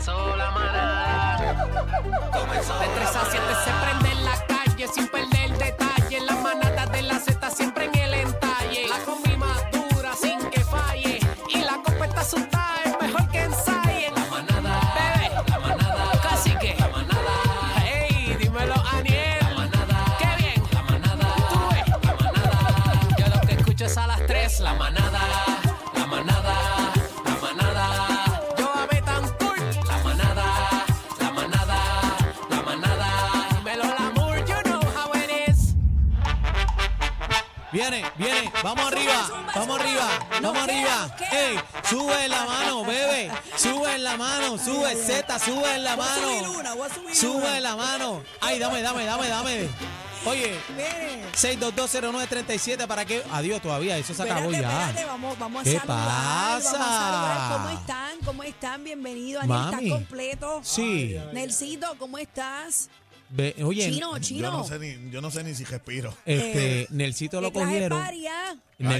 Comenzó la manada. Comenzó De 3 a 7 se prende en la calle sin perder Viene, viene, vamos arriba, vamos arriba, vamos arriba. Ey, sube en la mano, bebé, sube en la mano, sube Z, sube en la mano. Sube en la mano. Ay, dame, dame, dame, dame. Oye, 6220937 para que adiós todavía, eso se acabó Espérate, ya. espérate, vamos, vamos a ¿Qué saludar, Vamos a pasa? saludar. ¿Cómo están? ¿Cómo están? Bienvenido. Mami. ¿estás completo? Sí. Nelsito, ¿cómo estás? Ve- oye, Chino, chino. Yo no sé ni, yo no sé ni si respiro. este, Nelsito lo ¿Qué clase de cogieron. Nel- Ay,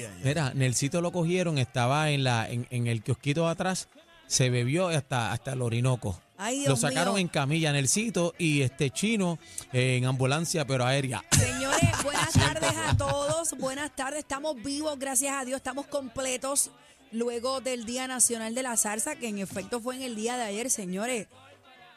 ay, ay. Mira, Nelsito lo cogieron, estaba en la en, en el kiosquito de atrás, se bebió hasta hasta el Orinoco. Ay, Dios lo sacaron mío. en camilla Nelsito y este chino eh, en ambulancia pero aérea. Señores, buenas tardes a todos. Buenas tardes. Estamos vivos, gracias a Dios. Estamos completos luego del Día Nacional de la Salsa, que en efecto fue en el día de ayer, señores.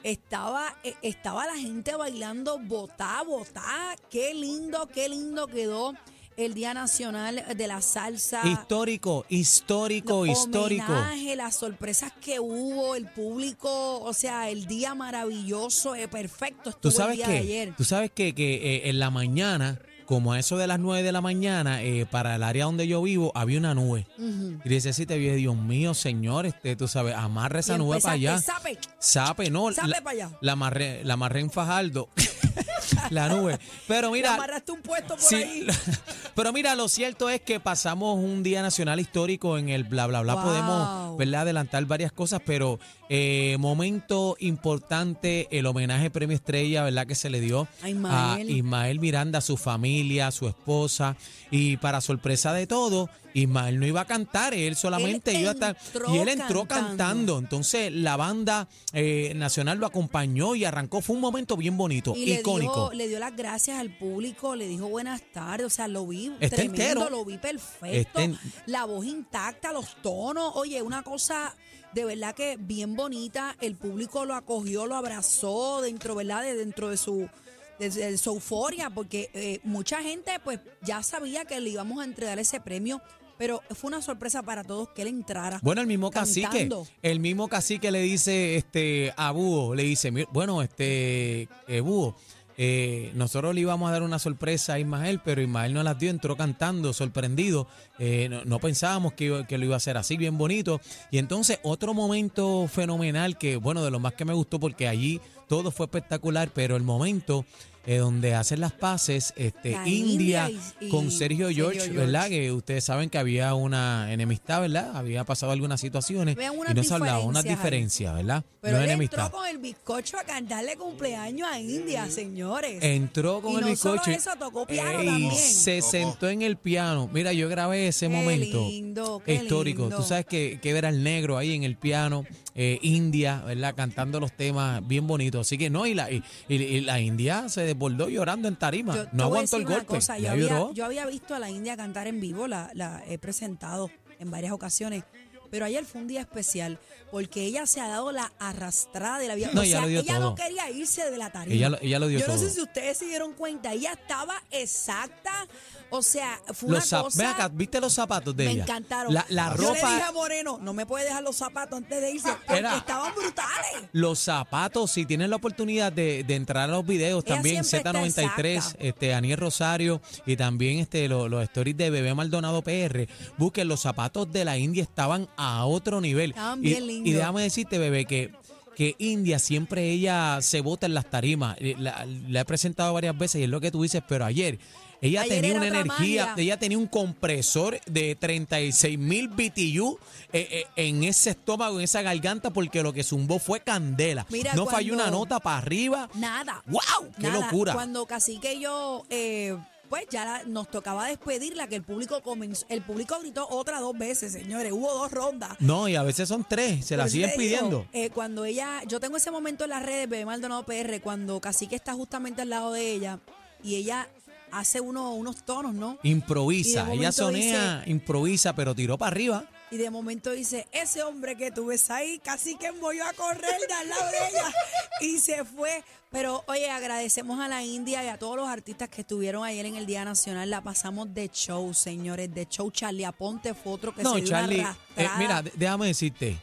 Estaba, eh, estaba la gente bailando botá, botá. Qué lindo, qué lindo quedó el Día Nacional de la Salsa. histórico, histórico, Los histórico. las sorpresas que hubo, el público, o sea, el día maravilloso, eh, perfecto estuvo Tú sabes el día de ayer. tú sabes que, que eh, en la mañana, como a eso de las 9 de la mañana, eh, para el área donde yo vivo había una nube. Y dice, sí, te vi, Dios mío, señor, este, tú sabes, amarra esa Y nube para allá. "Sape". Sape, no. Sape la, pa' allá. La amarré, la amarré en Fajardo. la nube. Pero mira. amarraste un puesto por sí, ahí. pero mira, lo cierto es que pasamos un día nacional histórico en el bla bla bla. Wow. Podemos ¿verdad? adelantar varias cosas, pero eh, momento importante, el homenaje premio estrella, ¿verdad? Que se le dio A Ismael. a Ismael Miranda, su familia, a su esposa. Y para sorpresa de todo, Ismael no iba a cantar, él solamente Él iba a estar. Y él entró cantando. cantando. Entonces la banda eh, nacional lo acompañó y arrancó. Fue un momento bien bonito, Y le icónico. dio, le dio las gracias al público, le dijo buenas tardes, o sea, lo vi Está tremendo, entero. lo vi perfecto, Está en- la voz intacta, los tonos, oye, una cosa de verdad que bien bonita, el público lo acogió, lo abrazó dentro, ¿verdad? De dentro de su de, de su euforia, porque eh, mucha gente pues ya sabía que le íbamos a entregar ese premio, pero fue una sorpresa para todos que él entrara. Bueno, el mismo cacique, cantando. el mismo cacique le dice este a Búho, le dice, "Mir- bueno, este eh, Búho, eh, nosotros le íbamos a dar una sorpresa a Ismael, pero Ismael no las dio, entró cantando, sorprendido. Eh, no, no pensábamos que, que lo iba a hacer así, bien bonito. Y entonces otro momento fenomenal que, bueno, de lo más que me gustó porque allí todo fue espectacular, pero el momento eh, donde hacen las paces, este, La India, India y- y con Sergio Sergio George, George. ¿verdad? Que ustedes saben que había una enemistad, ¿verdad? Había pasado algunas situaciones Vean unas y no se hablaba, unas diferencias ahí. diferencias, ¿verdad? Pero no él enemistad. entró con el bizcocho a cantarle cumpleaños a India, señores. Entró con Y el no solo bizcocho. eso, tocó piano y también. se sentó en el piano. Mira, yo grabé ese Qué momento lindo, qué histórico. lindo. Tú sabes que, que ver al negro ahí en el piano, eh, India, ¿verdad? Cantando los temas bien bonitos. Así que no, y la, y, y- y la India se desbordó llorando en tarima. Yo no aguantó el golpe. cosa, yo, había, lloró. yo había visto a la India cantar en vivo, la, la he presentado en varias ocasiones. Pero ayer fue un día especial porque ella se ha dado la arrastrada de la vida. No, o ella sea, lo dio ella todo. no quería irse de la tarima. Ella lo- ella lo dio Yo no todo. sé si ustedes se dieron cuenta. Ella estaba exacta. O sea, fue Los una cosa. Acá, ¿viste los zapatos de me ella? encantaron. La, la Yo le dije a Moreno, no me puede dejar los zapatos antes de irse porque Era- estaban brutales. Los zapatos, si tienen la oportunidad de, de entrar a los videos, Ella también siempre está Z93, exacta. este, Aniel Rosario y también este, lo- los stories de Bebé Maldonado PR, busquen los zapatos de la India, estaban a otro nivel. Estaban y, bien lindos. y déjame decirte, Bebé, que, que India siempre ella se bota en las tarimas. Eh, La, la he presentado varias veces y es lo que tú dices, pero ayer ella Ayer tenía era una otra energía, magia. ella tenía un compresor de 36 mil BTU eh, eh, en ese estómago, en esa garganta, porque lo que zumbó fue candela. Mira, no falló una nota para arriba. Nada. ¡Wow! ¡Qué Nada. locura! Cuando Cacique y yo eh, pues ya la- nos tocaba despedirla, que el público comenzó, el público gritó otra dos veces, señores, hubo dos rondas. No, y a veces son tres, se la Por eso siguen te digo, pidiendo. eh, cuando ella, yo tengo ese momento en las redes, Bebé Maldonado PR, cuando Cacique está justamente al lado de ella y ella hace uno, unos tonos, ¿no? Improvisa, ella sonea, improvisa, pero tiró para arriba. Y de momento dice, ese hombre que tú ves ahí, casi que envolvió a correr de al lado de ella y se fue. Pero oye, agradecemos a la India y a todos los artistas que estuvieron ayer en el Día Nacional. La pasamos de show, señores, de show. Charlie Aponte fue otro que No, se dio Charlie, una eh, mira, déjame decirte.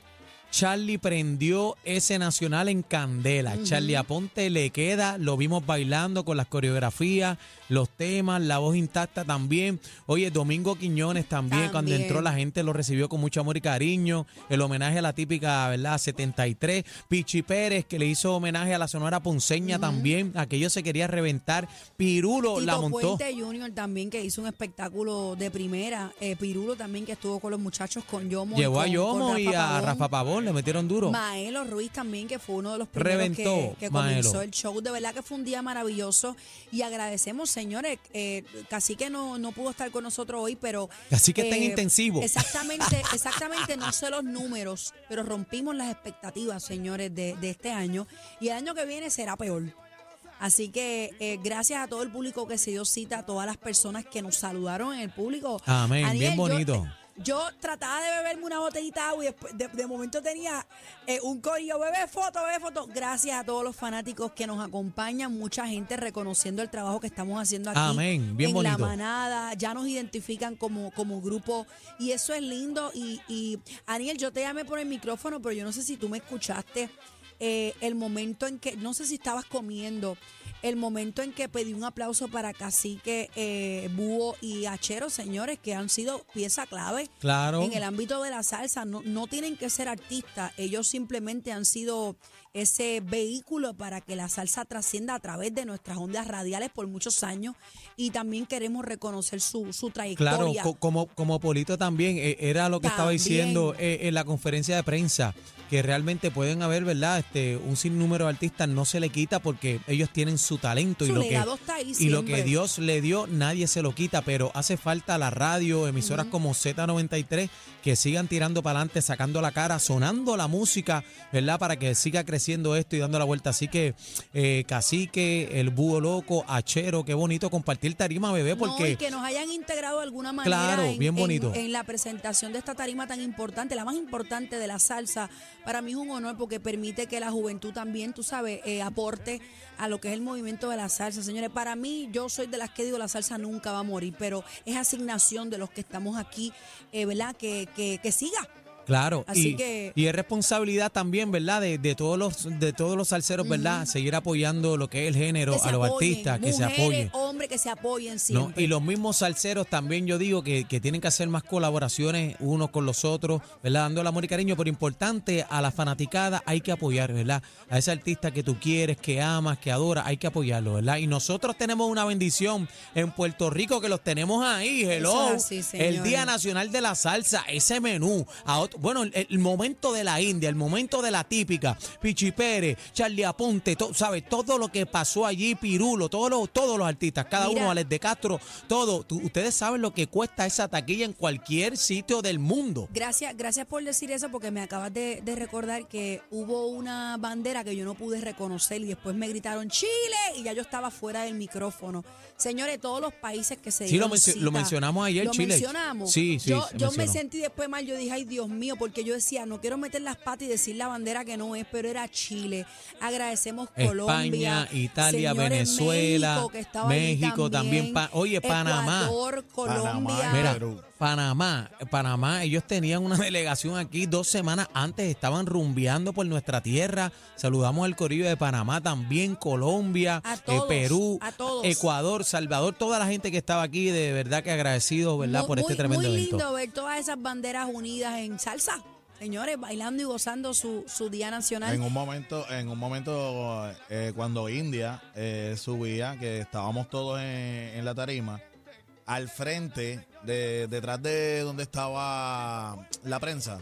Charlie prendió ese nacional en candela. Charlie Aponte le queda, lo vimos bailando con las coreografías, los temas, la voz intacta también. Oye, Domingo Quiñones también, cuando entró la gente lo recibió con mucho amor y cariño. El homenaje a la típica, ¿verdad? 73. Pichi Pérez, que le hizo homenaje a la Sonora Ponceña también. Aquello se quería reventar. Pirulo la montó. Puente Junior también que hizo un espectáculo de primera. Eh, Pirulo también que estuvo con los muchachos con Yomo. y Llevó a Yomo con y a. Rafa Pavón, le metieron duro. Maelo Ruiz también, que fue uno de los primeros Reventó, que, que comenzó Maelo. el show. De verdad que fue un día maravilloso. Y agradecemos, señores, eh, casi que no, no pudo estar con nosotros hoy, pero... eh, Cacique está en intensivo. Exactamente, exactamente, no sé los números, pero rompimos las expectativas, señores, de, de este año. Y el año que viene será peor. Así que eh, gracias a todo el público que se dio cita, a todas las personas que nos saludaron en el público. Amén, bien bonito. yo trataba de beberme una botellita de agua y después de, de momento tenía eh, un corillo, bebé foto, bebé foto. Gracias a todos los fanáticos que nos acompañan, mucha gente reconociendo el trabajo que estamos haciendo aquí. Amén, bien en bonito. la manada, ya nos identifican como, como grupo y eso es lindo. Y, y Aniel, yo te llamé por el micrófono, pero yo no sé si tú me escuchaste. Eh, el momento en que, no sé si estabas comiendo, el momento en que pedí un aplauso para Cacique, eh, Búho y Achero, señores, que han sido pieza clave Claro. en el ámbito de la salsa. No, no tienen que ser artistas, ellos simplemente han sido ese vehículo para que la salsa trascienda a través de nuestras ondas radiales por muchos años y también queremos reconocer su, su Claro, trayectoria. co- como, como Polito también, eh, era lo que estaba diciendo eh, en la conferencia de prensa, que realmente pueden haber, ¿verdad? Este, un sinnúmero de artistas no se le quita porque ellos tienen su talento y lo que y lo que Dios le dio nadie se lo quita, pero hace falta la radio, emisoras como Z93 que sigan tirando para adelante, sacando la cara, sonando la música, ¿verdad? Para que siga creciendo esto y dando la vuelta. Así que eh, Cacique, el búho loco, Achero, qué bonito compartir tarima, bebé, porque No, y que nos hayan integrado de alguna manera Claro, en, bien en- bonito. En, la presentación de esta tarima tan importante, la más importante de la salsa. Para mí es un honor porque permite que la juventud también, tú sabes, eh, aporte a lo que es el movimiento de la salsa. Señores, para mí, yo soy de las que digo la salsa nunca va a morir, pero es asignación de los que estamos aquí, eh, ¿verdad? Que, que, que siga. Claro, Así y, que- y es responsabilidad también, ¿verdad? De, de todos los de todos los salseros, ¿verdad? Seguir apoyando lo que es el género, a los apoyen, artistas, que se mujeres, apoyen. hombres, que se apoyen ¿no? siempre. Y los mismos salseros también yo digo que, que tienen que hacer más colaboraciones unos con los otros, ¿verdad? Dando el amor y cariño, pero importante a la fanaticada hay que apoyar, ¿verdad? A ese artista que tú quieres, que amas, que adoras, hay que apoyarlo, ¿verdad? Y nosotros tenemos una bendición en Puerto Rico que los tenemos ahí, hello. Eso es así, el. Día Nacional de la Salsa, ese menú. A otro- bueno, el, el momento de la India, el momento de la típica, Pichi Pérez, Charlie Aponte, to- ¿sabes? Todo lo que pasó allí, Pirulo, todos los, todos los artistas, cada Mira. uno, Alex de Castro, todo. Tú- ustedes saben lo que cuesta esa taquilla en cualquier sitio del mundo. Gracias, gracias por decir eso porque me acabas de, de recordar que hubo una bandera que yo no pude reconocer y después me gritaron Chile y ya yo estaba fuera del micrófono. Señores, todos los países que se Sí, lo cita, lo mencionamos ayer, ¿Lo Chile. mencionamos? Sí, sí, Yo, yo me sentí después mal, yo dije, ay Dios mío, porque yo decía, no quiero meter las patas y decir la bandera que no es, pero era Chile. Agradecemos Colombia, España, Italia, señores, Venezuela, México, que también, pa- oye, Panamá. Ecuador, Colombia. Panamá, Mira, Perú. Panamá, Panamá, ellos tenían una delegación aquí dos semanas antes, estaban rumbeando por nuestra tierra. Saludamos al corillo de Panamá también, Colombia, A eh, Perú, a todos. Ecuador, Salvador, toda la gente que estaba aquí, de verdad que agradecido, ¿verdad? Muy- por este muy- tremendo muy evento. lindo ver todas esas banderas unidas en salsa. Señores, bailando y gozando su, su día nacional. En un momento, en un momento eh, cuando India eh, subía, que estábamos todos en, en la tarima, al frente, de, detrás de donde estaba la prensa,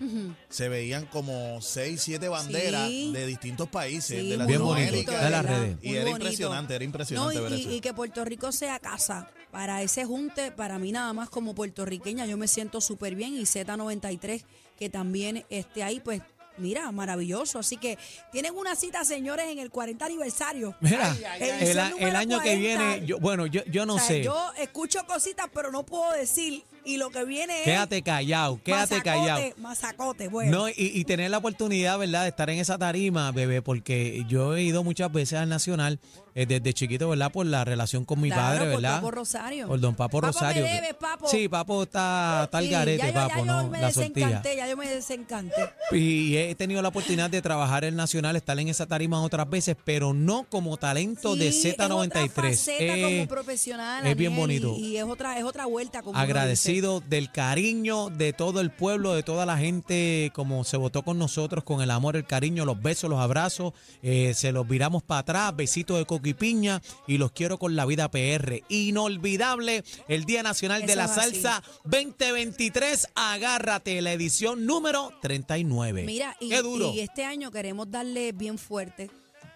se veían como seis, siete banderas Sí. de distintos países, Sí, de muy Bien bonito, Latinoamérica. de las redes. Y Muy era bonito. impresionante, era impresionante No, ver y, eso. y que Puerto Rico sea casa. para ese junte, para mí nada más como puertorriqueña, yo me siento súper bien y Z93 que también esté ahí, pues mira, maravilloso. Así que tienen una cita, señores, en el 40 aniversario. Mira, ay. el, año que 40. viene, yo, bueno, yo, yo no O sea, sé. Yo escucho cositas, pero no puedo decir. Y lo que viene es. Quédate callado, quédate callado. Masacote, bueno. No, y, y tener la oportunidad, ¿verdad?, de estar en esa tarima, bebé, porque yo he ido muchas veces al Nacional eh, desde chiquito, ¿verdad?, por la relación con mi Claro, padre, por ¿verdad? Papo Rosario. Por don Papo, Papo, me Rosario. debes, Papo. Sí, Papo está, está al Sí, garete, yo, Papo, ¿no? me La sortilla. ya yo me desencanté. Y he tenido la oportunidad de trabajar en el Nacional, estar en esa tarima otras veces, pero no como talento de Sí, Z93. Es otra faceta Eh, como profesional. es bien bonito. Y, y es otra, es otra vuelta. Como dice. Agradecido del cariño de todo el pueblo, de toda la gente, como se votó con nosotros, con el amor, el cariño, los besos, los abrazos, eh, se los viramos para atrás, besitos de coquipiña y los quiero con la vida PR. Inolvidable el Día Nacional de la así. Salsa 2023, agárrate, la edición número 39. Mira, y, Qué duro. y este año queremos darle bien fuerte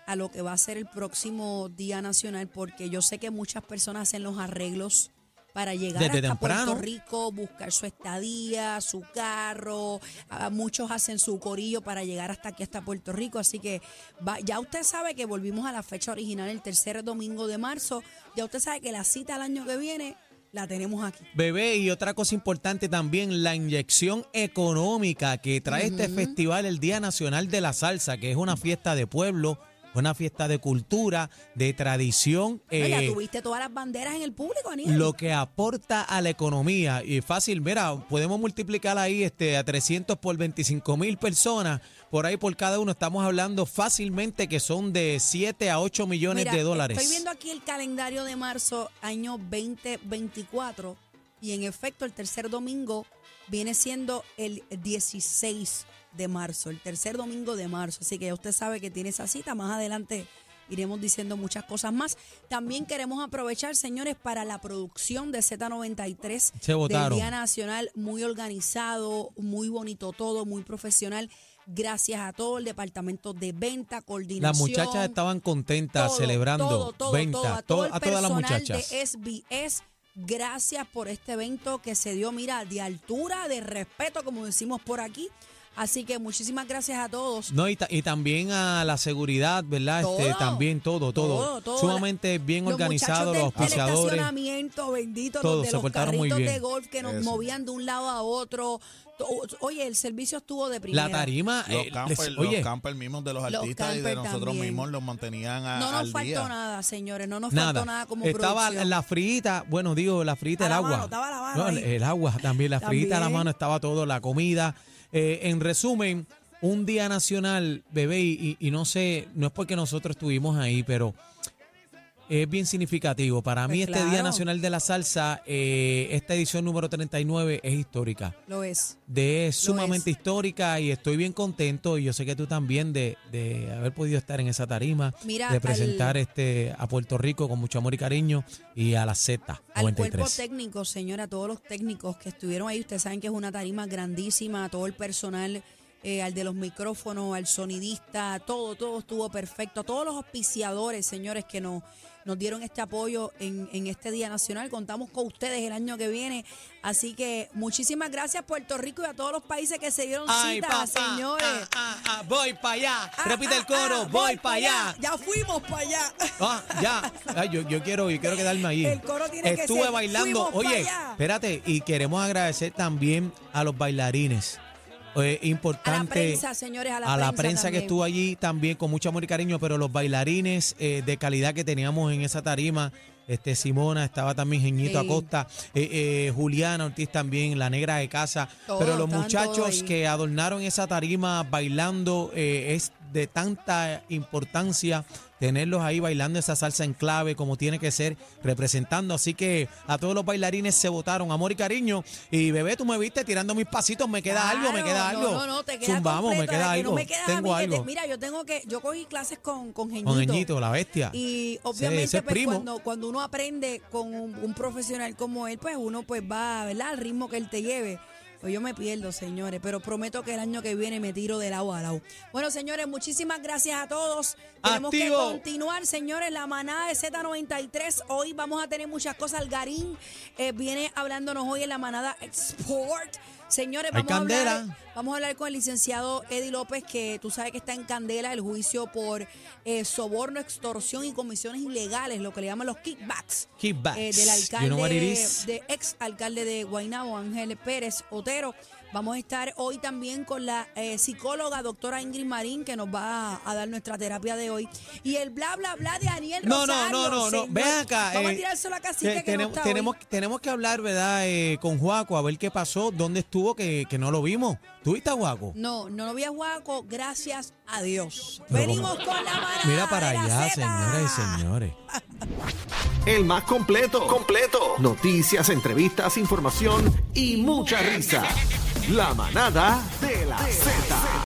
a lo que va a ser el próximo Día Nacional, porque yo sé que muchas personas hacen los arreglos para llegar Desde hasta temprano. Puerto Rico, buscar su estadía, su carro. Ah, muchos hacen su corillo para llegar hasta aquí, hasta Puerto Rico. Así que va- ya usted sabe que volvimos a la fecha original, el tercer domingo de marzo. Ya usted sabe que la cita el año que viene la tenemos aquí. Bebé, y otra cosa importante también, la inyección económica que trae este festival, el Día Nacional de la Salsa, que es una fiesta de pueblo, una fiesta de cultura, de tradición. Ya eh, tuviste todas las banderas en el público, Aniel. lo que aporta a la economía. Y fácil, mira, podemos multiplicar ahí este, a 300 por 25 mil personas. Por ahí por cada uno estamos hablando fácilmente que son de 7 a 8 millones Mira, de dólares. Estoy viendo aquí el calendario de marzo, año 2024, y en efecto el tercer domingo viene siendo el 16 de marzo, el tercer domingo de marzo. Así que ya usted sabe que tiene esa cita. Más adelante iremos diciendo muchas cosas más. También queremos aprovechar, señores, para la producción de Z93 Se del. Día Nacional, muy organizado, muy bonito todo, muy profesional. Gracias a todo el departamento de venta, coordinación. Las muchachas estaban contentas Todo, celebrando todo, todo, venta a to- todo el a todas las muchachas. de SBS. Gracias por este evento que se dio, mira, de altura, de respeto, como decimos por aquí. Así que muchísimas gracias a todos. No, y, ta- y también a la seguridad, ¿verdad? Este, Todo. también todo, todo. Todo, todo. Sumamente bien Los organizado, los auspiciadores. estacionamiento, bendito, Todos los de se los portaron muy carritos bien. de golf que nos Eso. movían de un lado a otro. To- Oye, el servicio estuvo de primera. La tarima, Los eh, campers, les- los oye, campers mismos de los Los artistas y de nosotros también. mismos los mantenían a- No nos al faltó día. nada, señores, no nos nada. faltó nada como estaba producción. la frita, bueno, digo, la frita, A el la agua. mano, estaba la mano No, el, el agua también, la frita, la También. mano, estaba todo, la comida. Eh, en resumen, un día nacional, bebé, y, y no sé, no es porque nosotros estuvimos ahí, pero es bien significativo. Para mí Pues este Día. Nacional de la Salsa, eh, esta edición número 39 es histórica. Lo es. de es sumamente es. histórica y estoy bien contento y yo sé que tú también de, de haber podido estar en esa tarima, Mira, de presentar al- este a Puerto Rico con mucho amor y cariño y a la Z Al cuerpo 93. técnico, señora, todos los técnicos que estuvieron ahí, ustedes saben que es una tarima grandísima, a todo el personal, eh, al de los micrófonos, al sonidista, todo, todo estuvo perfecto, a todos los auspiciadores, señores, que nos, nos dieron este apoyo en, en este Día Nacional. Contamos con ustedes el año que viene, así que muchísimas gracias Puerto Rico y a todos los países que se dieron Ay, cita, papá, señores. ah, ah, ah, voy para allá. Repite el coro, voy para allá. Ya fuimos para allá. Ah, ya. Ay, yo, yo quiero, yo quiero quedarme ahí. El coro tiene que Estuve ser, bailando. Oye, espérate, y queremos agradecer también a los bailarines. Eh, A importante. la prensa, señores, a la a la prensa prensa que estuvo allí también con mucho amor y cariño, pero los bailarines eh, de calidad que teníamos en esa tarima, este Simona, estaba también Geñito Sí. Acosta, eh, eh, Juliana Ortiz también, la negra de casa, pero los muchachos que adornaron esa tarima bailando eh, es de tanta importancia tenerlos ahí bailando esa salsa en clave como tiene que ser, representando. Así que a todos los bailarines se votaron amor y cariño. Y bebé, tú me viste tirando mis pasitos, me queda algo, me queda no, algo. No, no, te queda Zumbamos, me completo, queda no algo. me queda a Tengo te- algo. mira, yo tengo que, yo cogí clases con, con Geñito. Con Geñito, la bestia. Y ese obviamente es pues, primo. cuando, cuando uno aprende con un, un profesional como él, pues uno pues va, ¿verdad? Al ritmo que él te lleve. Pues yo me pierdo, señores, pero prometo que el año que viene me tiro del agua al lado. Bueno, señores, muchísimas gracias a todos. Tenemos que Activo. continuar, señores. La manada de Z93. Hoy vamos a tener muchas cosas. Garín eh, viene hablándonos hoy en la manada Export. Señores, vamos a, hablar, vamos a hablar con el licenciado Eddie López, que tú sabes que está en candela el juicio por eh, soborno, extorsión y comisiones ilegales, lo que le llaman los kickbacks. Kickbacks. eh, del You know what it alcalde, de ex alcalde de Guaynabo, Ángel Pérez Otero. Vamos a estar hoy también con la eh, psicóloga doctora Ingrid Marín, que nos va a, a dar nuestra terapia de hoy. Y el bla, bla, bla de Daniel No, no, Rosario. no, no, no. Ven acá. Vamos eh, a tirárselo a Cacique, te- que no tenemos, está hoy. tenemos, tenemos que hablar, ¿verdad? Eh, con Juaco, a ver qué pasó, dónde estuvo, que, que no lo vimos. ¿Tú viste a Juaco? No, no lo vi a Juaco, gracias a Dios. Pero Venimos como- con la manada Mira para de la allá, Zeta. señoras y señores. El más completo. Completo. Noticias, entrevistas, información y mucha risa. La manada de la Z.